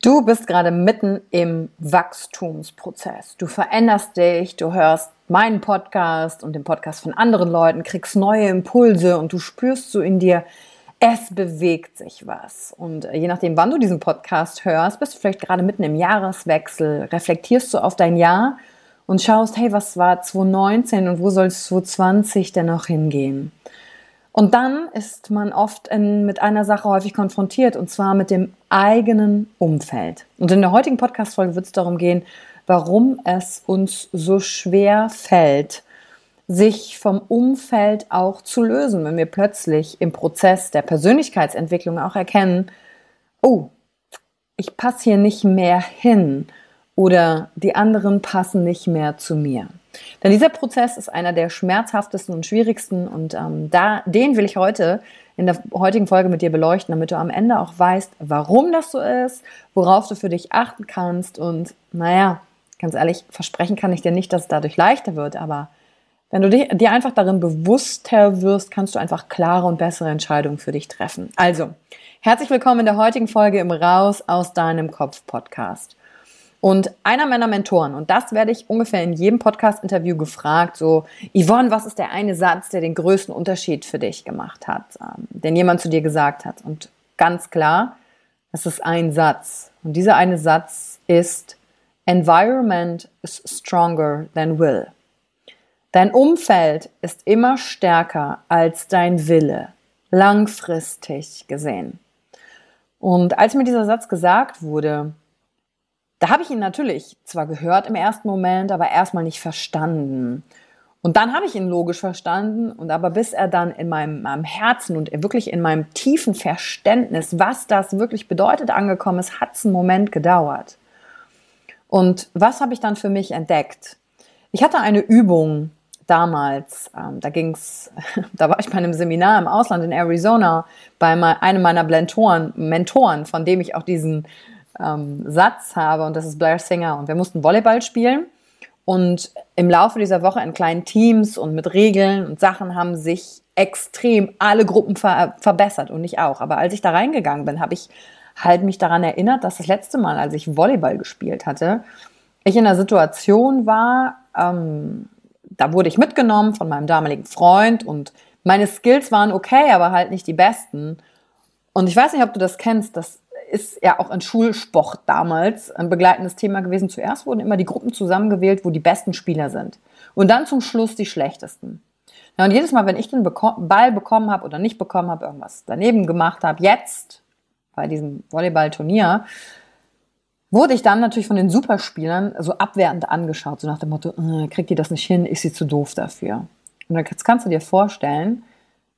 Du bist gerade mitten im Wachstumsprozess. Du veränderst dich, du hörst meinen Podcast und den Podcast von anderen Leuten, kriegst neue Impulse und du spürst so in dir, es bewegt sich was. Und äh, je nachdem, wann du diesen Podcast hörst, bist du vielleicht gerade mitten im Jahreswechsel, reflektierst du auf dein Jahr und schaust, hey, was war 2019 und wo soll es 2020 denn noch hingehen? Und dann ist man oft in, mit einer Sache häufig konfrontiert, und zwar mit dem eigenen Umfeld. Und in der heutigen Podcast-Folge wird es darum gehen, warum es uns so schwer fällt, sich vom Umfeld auch zu lösen, wenn wir plötzlich im Prozess der Persönlichkeitsentwicklung auch erkennen, oh, ich passe hier nicht mehr hin oder die anderen passen nicht mehr zu mir. Denn dieser Prozess ist einer der schmerzhaftesten und schwierigsten und ähm, da, den will ich heute in der heutigen Folge mit dir beleuchten, damit du am Ende auch weißt, warum das so ist, worauf du für dich achten kannst und naja, ganz ehrlich, versprechen kann ich dir nicht, dass es dadurch leichter wird, aber wenn du dir einfach darin bewusster wirst, kannst du einfach klare und bessere Entscheidungen für dich treffen. Also, herzlich willkommen in der heutigen Folge im Raus aus deinem Kopf Podcast. Und einer meiner Mentoren, und das werde ich ungefähr in jedem Podcast-Interview gefragt, so, Yvonne, was ist der eine Satz, der den größten Unterschied für dich gemacht hat, ähm, den jemand zu dir gesagt hat? Und ganz klar, es ist ein Satz. Und dieser eine Satz ist, Environment is stronger than will. Dein Umfeld ist immer stärker als dein Wille, langfristig gesehen. Und als mir dieser Satz gesagt wurde, da habe ich ihn natürlich zwar gehört im ersten Moment, aber erstmal nicht verstanden. Und dann habe ich ihn logisch verstanden und aber bis er dann in meinem, meinem, Herzen und wirklich in meinem tiefen Verständnis, was das wirklich bedeutet, angekommen ist, hat es einen Moment gedauert. Und was habe ich dann für mich entdeckt? Ich hatte eine Übung damals, ähm, da ging's, da war ich bei einem Seminar im Ausland in Arizona bei einem meiner Mentoren, Mentoren, von dem ich auch diesen ähm, Satz habe und das ist Blair Singer. Und wir mussten Volleyball spielen. Und im Laufe dieser Woche in kleinen Teams und mit Regeln und Sachen haben sich extrem alle Gruppen ver verbessert und ich auch. Aber als ich da reingegangen bin, habe ich halt mich daran erinnert, dass das letzte Mal, als ich Volleyball gespielt hatte, ich in einer Situation war, ähm, da wurde ich mitgenommen von meinem damaligen Freund und Meine Skills waren okay, aber halt nicht die besten. Und ich weiß nicht, ob du das kennst, das ist ja auch in Schulsport damals ein begleitendes Thema gewesen. Zuerst wurden immer die Gruppen zusammengewählt, wo die besten Spieler sind. Und dann zum Schluss die schlechtesten. Ja, und jedes Mal, wenn ich den Ball bekommen habe oder nicht bekommen habe, irgendwas daneben gemacht habe, jetzt bei diesem Volleyballturnier, wurde ich dann natürlich von den Superspielern so abwertend angeschaut, so nach dem Motto, äh, kriegt die das nicht hin, ist sie zu doof dafür. Und jetzt kannst du dir vorstellen,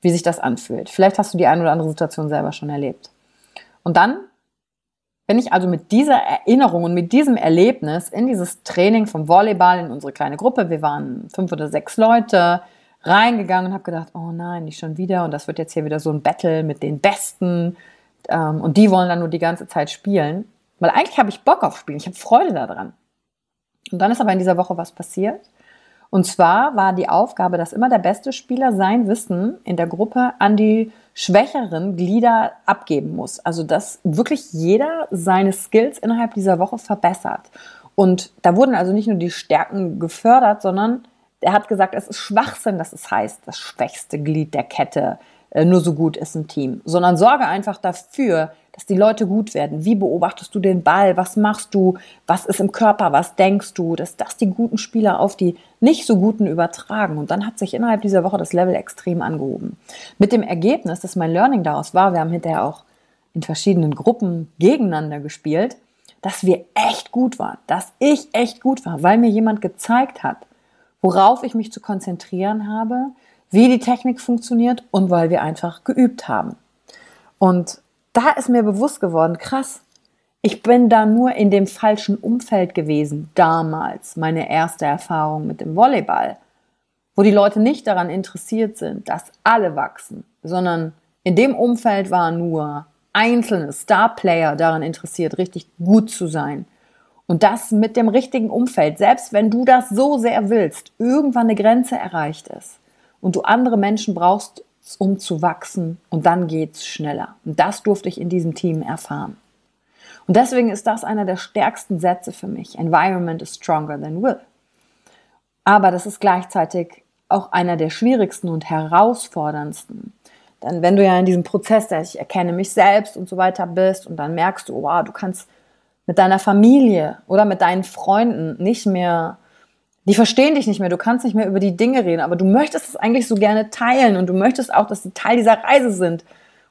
wie sich das anfühlt. Vielleicht hast du die eine oder andere Situation selber schon erlebt. Und dann bin ich also mit dieser Erinnerung und mit diesem Erlebnis in dieses Training vom Volleyball in unsere kleine Gruppe, wir waren fünf oder sechs Leute, reingegangen und habe gedacht, oh nein, nicht schon wieder und das wird jetzt hier wieder so ein Battle mit den Besten ähm, und die wollen dann nur die ganze Zeit spielen. Weil eigentlich habe ich Bock auf Spielen, ich habe Freude daran. Und dann ist aber in dieser Woche was passiert. Und zwar war die Aufgabe, dass immer der beste Spieler sein Wissen in der Gruppe an die schwächeren Glieder abgeben muss. Also dass wirklich jeder seine Skills innerhalb dieser Woche verbessert. Und da wurden also nicht nur die Stärken gefördert, sondern er hat gesagt, es ist Schwachsinn, dass es heißt, das schwächste Glied der Kette äh, nur so gut ist im Team, sondern sorge einfach dafür, dass die Leute gut werden. Wie beobachtest du den Ball? Was machst du? Was ist im Körper? Was denkst du? Dass das die guten Spieler auf die nicht so guten übertragen. Und dann hat sich innerhalb dieser Woche das Level extrem angehoben. Mit dem Ergebnis, dass mein Learning daraus war, wir haben hinterher auch in verschiedenen Gruppen gegeneinander gespielt, dass wir echt gut waren, dass ich echt gut war, weil mir jemand gezeigt hat, worauf ich mich zu konzentrieren habe, wie die Technik funktioniert und weil wir einfach geübt haben. Und da ist mir bewusst geworden, krass, ich bin da nur in dem falschen Umfeld gewesen, damals, meine erste Erfahrung mit dem Volleyball, wo die Leute nicht daran interessiert sind, dass alle wachsen, sondern in dem Umfeld waren nur einzelne Star-Player daran interessiert, richtig gut zu sein. Und das mit dem richtigen Umfeld, selbst wenn du das so sehr willst, irgendwann eine Grenze erreicht ist und du andere Menschen brauchst, um zu wachsen und dann geht's schneller. Und das durfte ich in diesem Team erfahren. Und deswegen ist das einer der stärksten Sätze für mich. Environment is stronger than will. Aber das ist gleichzeitig auch einer der schwierigsten und herausforderndsten. Denn wenn du ja in diesem Prozess, der ich erkenne mich selbst und so weiter bist und dann merkst du, wow, du kannst mit deiner Familie oder mit deinen Freunden nicht mehr die verstehen dich nicht mehr, du kannst nicht mehr über die Dinge reden, aber du möchtest es eigentlich so gerne teilen und du möchtest auch, dass sie Teil dieser Reise sind.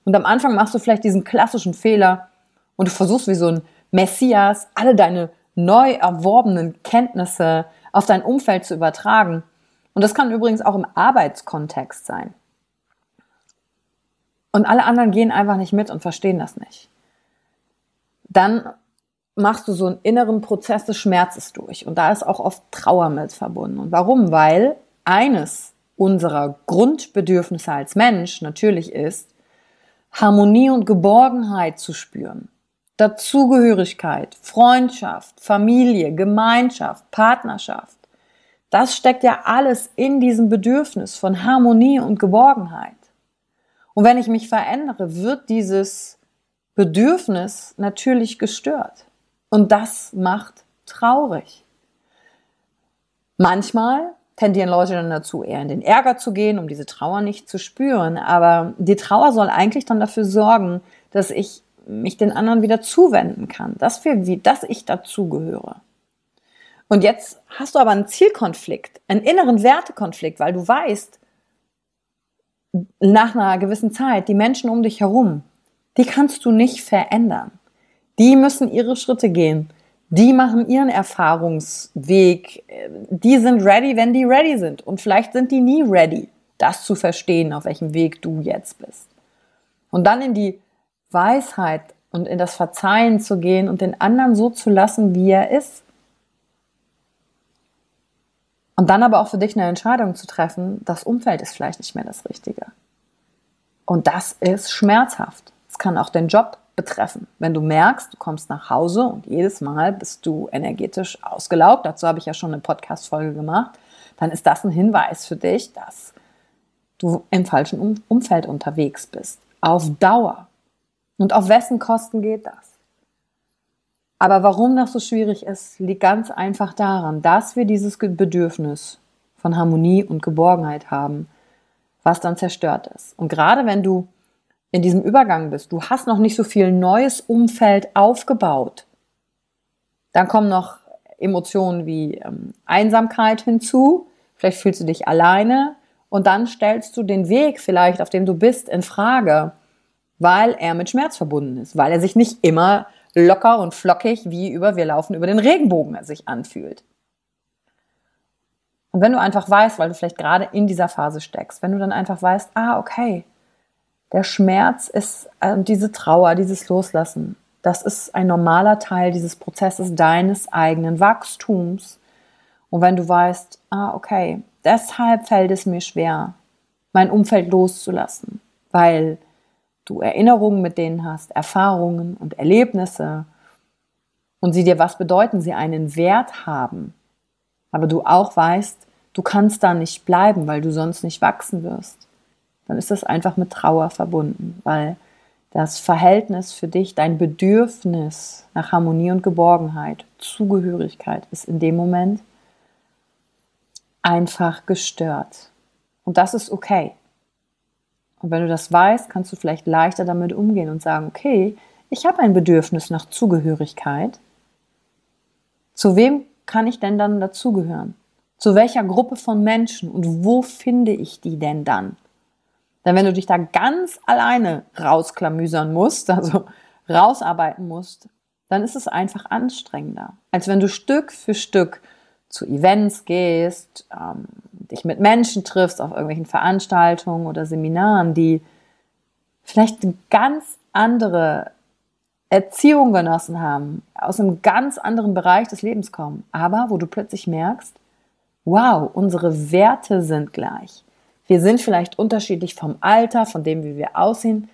Und am Anfang machst du vielleicht diesen klassischen Fehler und du versuchst wie so ein Messias alle deine neu erworbenen Kenntnisse auf dein Umfeld zu übertragen. Und das kann übrigens auch im Arbeitskontext sein. Und alle anderen gehen einfach nicht mit und verstehen das nicht. Dann machst du so einen inneren Prozess des Schmerzes durch. Und da ist auch oft Trauer mit verbunden. Und warum? Weil eines unserer Grundbedürfnisse als Mensch natürlich ist, Harmonie und Geborgenheit zu spüren. Dazugehörigkeit, Freundschaft, Familie, Gemeinschaft, Partnerschaft. Das steckt ja alles in diesem Bedürfnis von Harmonie und Geborgenheit. Und wenn ich mich verändere, wird dieses Bedürfnis natürlich gestört. Und das macht traurig. Manchmal tendieren Leute dann dazu, eher in den Ärger zu gehen, um diese Trauer nicht zu spüren. Aber die Trauer soll eigentlich dann dafür sorgen, dass ich mich den anderen wieder zuwenden kann, dass, wir, dass ich dazugehöre. Und jetzt hast du aber einen Zielkonflikt, einen inneren Wertekonflikt, weil du weißt, nach einer gewissen Zeit, die Menschen um dich herum, die kannst du nicht verändern. Die müssen ihre Schritte gehen. Die machen ihren Erfahrungsweg. Die sind ready, wenn die ready sind. Und vielleicht sind die nie ready, das zu verstehen, auf welchem Weg du jetzt bist. Und dann in die Weisheit und in das Verzeihen zu gehen und den anderen so zu lassen, wie er ist. Und dann aber auch für dich eine Entscheidung zu treffen, das Umfeld ist vielleicht nicht mehr das Richtige. Und das ist schmerzhaft. Es kann auch den Job betreffen. Wenn du merkst, du kommst nach Hause und jedes Mal bist du energetisch ausgelaugt, dazu habe ich ja schon eine Podcast-Folge gemacht, dann ist das ein Hinweis für dich, dass du im falschen Umfeld unterwegs bist. Auf Dauer. Und auf wessen Kosten geht das? Aber warum das so schwierig ist, liegt ganz einfach daran, dass wir dieses Bedürfnis von Harmonie und Geborgenheit haben, was dann zerstört ist. Und gerade wenn du in diesem Übergang bist, du hast noch nicht so viel neues Umfeld aufgebaut, dann kommen noch Emotionen wie ähm, Einsamkeit hinzu, vielleicht fühlst du dich alleine. Und dann stellst du den Weg vielleicht, auf dem du bist, in Frage, weil er mit Schmerz verbunden ist, weil er sich nicht immer locker und flockig wie über wir laufen über den Regenbogen sich anfühlt. Und wenn du einfach weißt, weil du vielleicht gerade in dieser Phase steckst, wenn du dann einfach weißt, ah, okay, der Schmerz ist äh, diese Trauer, dieses Loslassen, das ist ein normaler Teil dieses Prozesses deines eigenen Wachstums. Und wenn du weißt, ah, okay, deshalb fällt es mir schwer, mein Umfeld loszulassen, weil du Erinnerungen mit denen hast, Erfahrungen und Erlebnisse und sie dir was bedeuten, sie einen Wert haben, aber du auch weißt, du kannst da nicht bleiben, weil du sonst nicht wachsen wirst, dann ist das einfach mit Trauer verbunden, weil das Verhältnis für dich, dein Bedürfnis nach Harmonie und Geborgenheit, Zugehörigkeit ist in dem Moment einfach gestört. Und das ist okay. Und wenn du das weißt, kannst du vielleicht leichter damit umgehen und sagen, okay, ich habe ein Bedürfnis nach Zugehörigkeit. Zu wem kann ich denn dann dazugehören? Zu welcher Gruppe von Menschen und wo finde ich die denn dann? Denn wenn du dich da ganz alleine rausklamüsern musst, also rausarbeiten musst, dann ist es einfach anstrengender, als wenn du Stück für Stück zu Events gehst, ähm, dich mit Menschen triffst auf irgendwelchen Veranstaltungen oder Seminaren, die vielleicht eine ganz andere Erziehung genossen haben, aus einem ganz anderen Bereich des Lebens kommen, aber wo du plötzlich merkst, wow, unsere Werte sind gleich. Wir sind vielleicht unterschiedlich vom Alter, von dem, wie wir aussehen,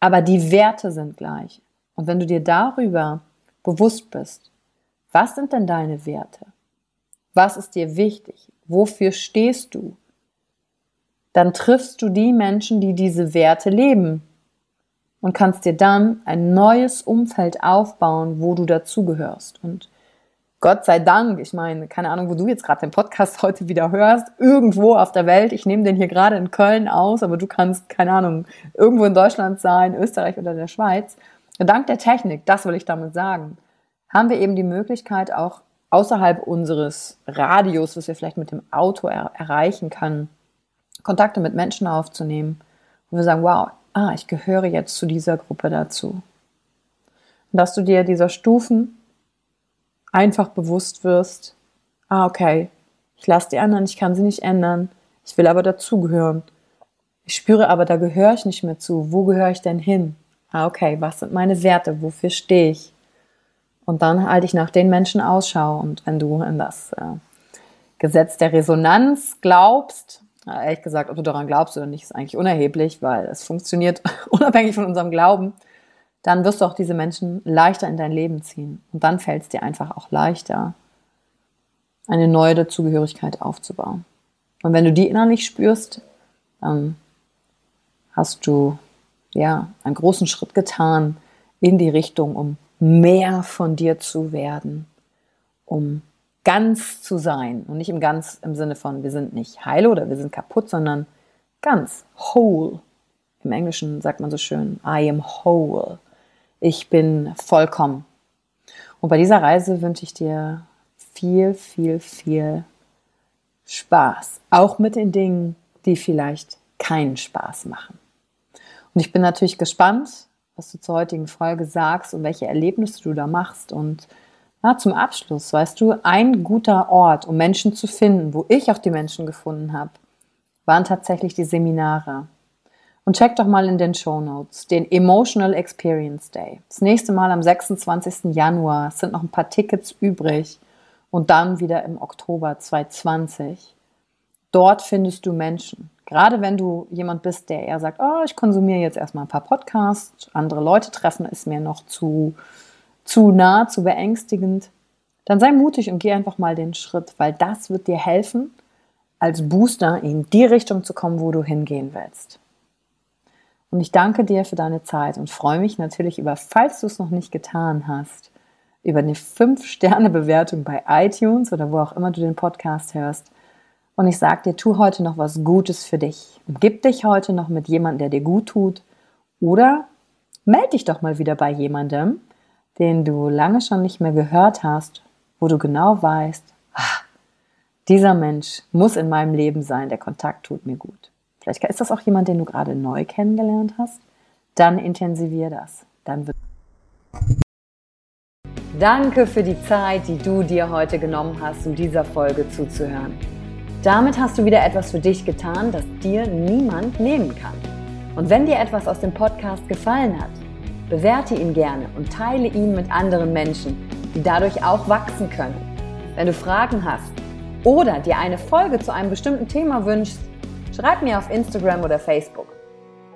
aber die Werte sind gleich. Und wenn du dir darüber bewusst bist, was sind denn deine Werte? Was ist dir wichtig? Wofür stehst du? Dann triffst du die Menschen, die diese Werte leben und kannst dir dann ein neues Umfeld aufbauen, wo du dazugehörst. Und Gott sei Dank, ich meine, keine Ahnung, wo du jetzt gerade den Podcast heute wieder hörst, irgendwo auf der Welt, ich nehme den hier gerade in Köln aus, aber du kannst, keine Ahnung, irgendwo in Deutschland sein, Österreich oder der Schweiz. Dank der Technik, das will ich damit sagen, haben wir eben die Möglichkeit, auch außerhalb unseres Radius, was wir vielleicht mit dem Auto er erreichen können, Kontakte mit Menschen aufzunehmen, wo wir sagen, wow, ah, ich gehöre jetzt zu dieser Gruppe dazu. Und dass du dir dieser Stufen einfach bewusst wirst, ah, okay, ich lasse die anderen, ich kann sie nicht ändern, ich will aber dazugehören. Ich spüre aber, da gehöre ich nicht mehr zu. Wo gehöre ich denn hin? Ah, okay, was sind meine Werte? Wofür stehe ich? Und dann halte ich nach den Menschen Ausschau. Und wenn du in das äh, Gesetz der Resonanz glaubst, ehrlich gesagt, ob du daran glaubst oder nicht, ist eigentlich unerheblich, weil es funktioniert unabhängig von unserem Glauben, dann wirst du auch diese Menschen leichter in dein Leben ziehen. Und dann fällt es dir einfach auch leichter, eine neue Dazugehörigkeit aufzubauen. Und wenn du die innerlich spürst, dann hast du ja einen großen Schritt getan in die Richtung, um mehr von dir zu werden, um ganz zu sein. Und nicht im ganz im Sinne von, wir sind nicht heile oder wir sind kaputt, sondern ganz, whole. Im Englischen sagt man so schön, I am whole. Ich bin vollkommen. Und bei dieser Reise wünsche ich dir viel, viel, viel Spaß. Auch mit den Dingen, die vielleicht keinen Spaß machen. Und ich bin natürlich gespannt, was du zur heutigen Folge sagst und welche Erlebnisse du da machst. Und na, zum Abschluss, weißt du, ein guter Ort, um Menschen zu finden, wo ich auch die Menschen gefunden habe, waren tatsächlich die Seminare. Und check doch mal in den Show Notes den Emotional Experience Day. Das nächste Mal am 26. Januar es sind noch ein paar Tickets übrig und dann wieder im Oktober 2020. Dort findest du Menschen, Gerade wenn du jemand bist, der eher sagt, oh, ich konsumiere jetzt erstmal ein paar Podcasts, andere Leute treffen, ist mir noch zu, zu nah, zu beängstigend, dann sei mutig und geh einfach mal den Schritt, weil das wird dir helfen, als Booster in die Richtung zu kommen, wo du hingehen willst. Und ich danke dir für deine Zeit und freue mich natürlich über, falls du es noch nicht getan hast, über eine 5-Sterne-Bewertung bei iTunes oder wo auch immer du den Podcast hörst Und ich sage dir, tu heute noch was Gutes für dich. Umgib dich heute noch mit jemandem, der dir gut tut. Oder melde dich doch mal wieder bei jemandem, den du lange schon nicht mehr gehört hast, wo du genau weißt, ah, dieser Mensch muss in meinem Leben sein, der Kontakt tut mir gut. Vielleicht ist das auch jemand, den du gerade neu kennengelernt hast. Dann intensivier das. Dann wird Danke für die Zeit, die du dir heute genommen hast, um dieser Folge zuzuhören. Damit hast du wieder etwas für dich getan, das dir niemand nehmen kann. Und wenn dir etwas aus dem Podcast gefallen hat, bewerte ihn gerne und teile ihn mit anderen Menschen, die dadurch auch wachsen können. Wenn du Fragen hast oder dir eine Folge zu einem bestimmten Thema wünschst, schreib mir auf Instagram oder Facebook.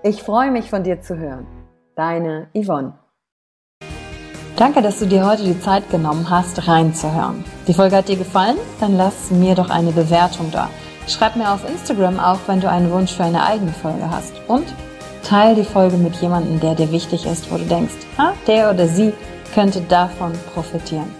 Ich freue mich von dir zu hören. Deine Yvonne. Danke, dass du dir heute die Zeit genommen hast, reinzuhören. Die Folge hat dir gefallen? Dann lass mir doch eine Bewertung da. Schreib mir auf Instagram auch, wenn du einen Wunsch für eine eigene Folge hast. Und teile die Folge mit jemandem, der dir wichtig ist, wo du denkst, ha, der oder sie könnte davon profitieren.